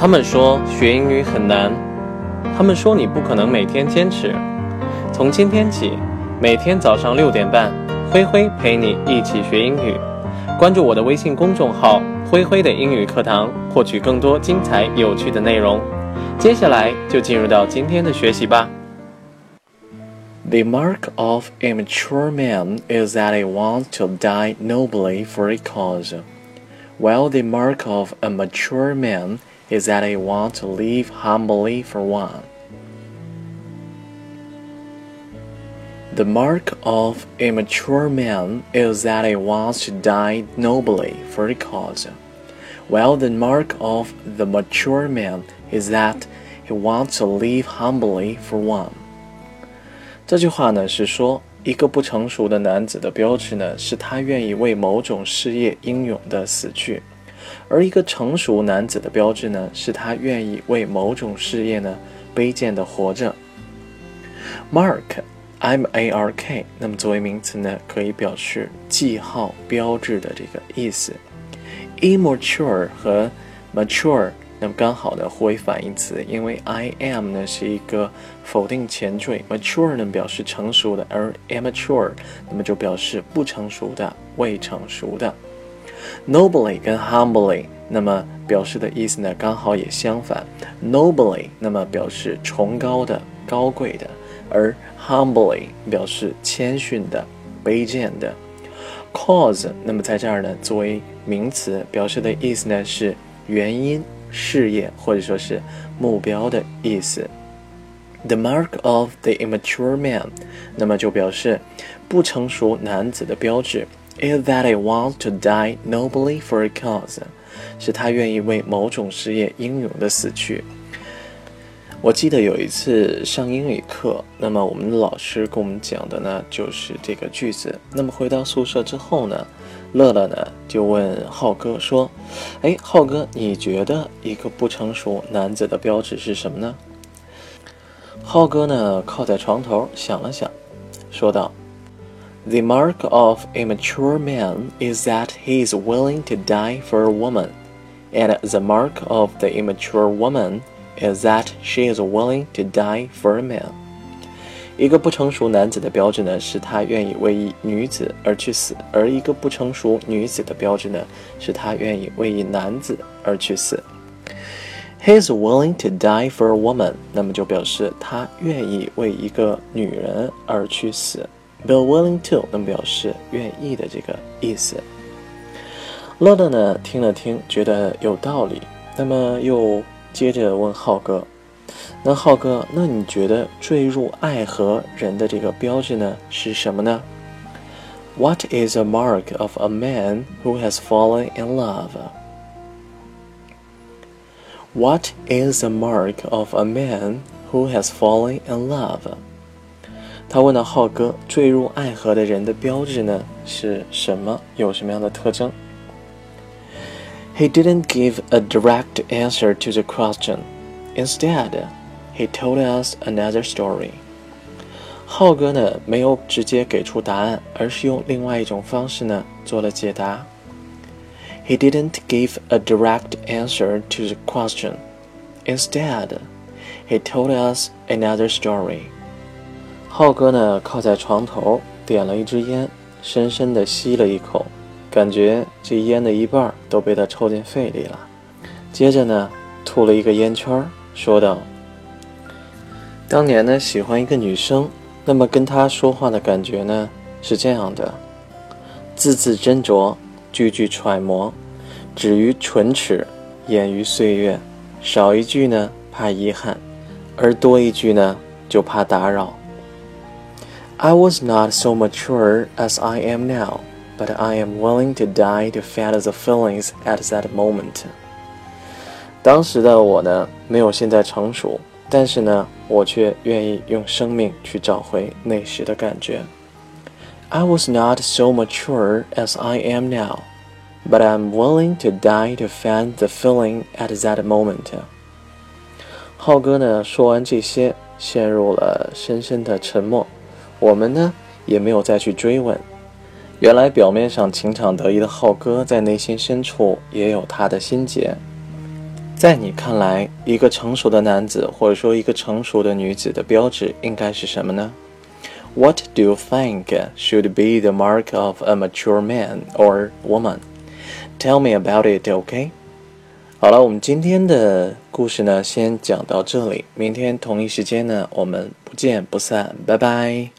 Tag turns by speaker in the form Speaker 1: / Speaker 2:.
Speaker 1: 他们说学英语很难，他们说你不可能每天坚持。从今天起，每天早上六点半，灰灰陪你一起学英语。关注我的微信公众号“灰灰的英语课堂”，获取更多精彩有趣的内容。接下来就进入到今天的学习吧。
Speaker 2: The mark of a mature man is that he wants to die nobly for a cause, while the mark of a mature man is that he wants to live humbly for one. The mark of a mature man is that he wants to die nobly for a cause, while the mark of the mature man is that he wants to live humbly for one.
Speaker 1: 这句话呢是说， 一个不成熟的男子的标志呢是他愿意为某种事业英勇的死去。而一个成熟男子的标志呢，是他愿意为某种事业呢卑贱的活着。Mark，M A R K，那么作为名词呢，可以表示记号、标志的这个意思。Immature 和 mature，那么刚好呢互为反义词，因为 I am 呢是一个否定前缀，mature 呢表示成熟的，而 immature 那么就表示不成熟的、未成熟的。Nobly 跟 humbly，那么表示的意思呢，刚好也相反。Nobly 那么表示崇高的、高贵的，而 humbly 表示谦逊的、卑贱的。Cause 那么在这儿呢，作为名词，表示的意思呢是原因、事业或者说是目标的意思。The mark of the immature man，那么就表示不成熟男子的标志。is that he wants to die nobly for a cause，是他愿意为某种事业英勇的死去。我记得有一次上英语课，那么我们的老师跟我们讲的呢就是这个句子。那么回到宿舍之后呢，乐乐呢就问浩哥说：“哎，浩哥，你觉得一个不成熟男子的标志是什么呢？”浩哥呢靠在床头想了想，说道。The mark of a mature man is that he is willing to die for a woman, and the mark of the immature woman is that she is willing to die for a man. 一个不成熟男子的标志呢，是他愿意为一女子而去死；而一个不成熟女子的标志呢，是他愿意为一男子而去死。He's willing to die for a woman，那么就表示他愿意为一个女人而去死。be willing to，能表示愿意的这个意思。乐乐呢听了听，觉得有道理，那么又接着问浩哥：“那浩哥，那你觉得坠入爱河人的这个标志呢是什么呢？”What is a mark of a man who has fallen in love? What is a mark of a man who has fallen in love? 他问到浩哥：“坠入爱河的人的标志呢是什么？有什么样的特征？” He didn't give a direct answer to the question. Instead, he told us another story. 浩哥呢没有直接给出答案，而是用另外一种方式呢做了解答。He didn't give a direct answer to the question. Instead, he told us another story. 浩哥呢，靠在床头，点了一支烟，深深地吸了一口，感觉这烟的一半都被他抽进肺里了。接着呢，吐了一个烟圈，说道：“当年呢，喜欢一个女生，那么跟她说话的感觉呢，是这样的：字字斟酌，句句揣摩，止于唇齿，掩于岁月。少一句呢，怕遗憾；而多一句呢，就怕打扰。” I was not so mature as I am now, but I am willing to die to feel the feelings at that moment. 当时的我呢，没有现在成熟，但是呢，我却愿意用生命去找回那时的感觉。I was not so mature as I am now, but I'm willing to die to find the feeling at that moment. 浩哥呢，说完这些，陷入了深深的沉默。我们呢也没有再去追问。原来表面上情场得意的浩哥，在内心深处也有他的心结。在你看来，一个成熟的男子或者说一个成熟的女子的标志应该是什么呢？What do you think should be the mark of a mature man or woman? Tell me about it, okay? 好了，我们今天的故事呢，先讲到这里。明天同一时间呢，我们不见不散，拜拜。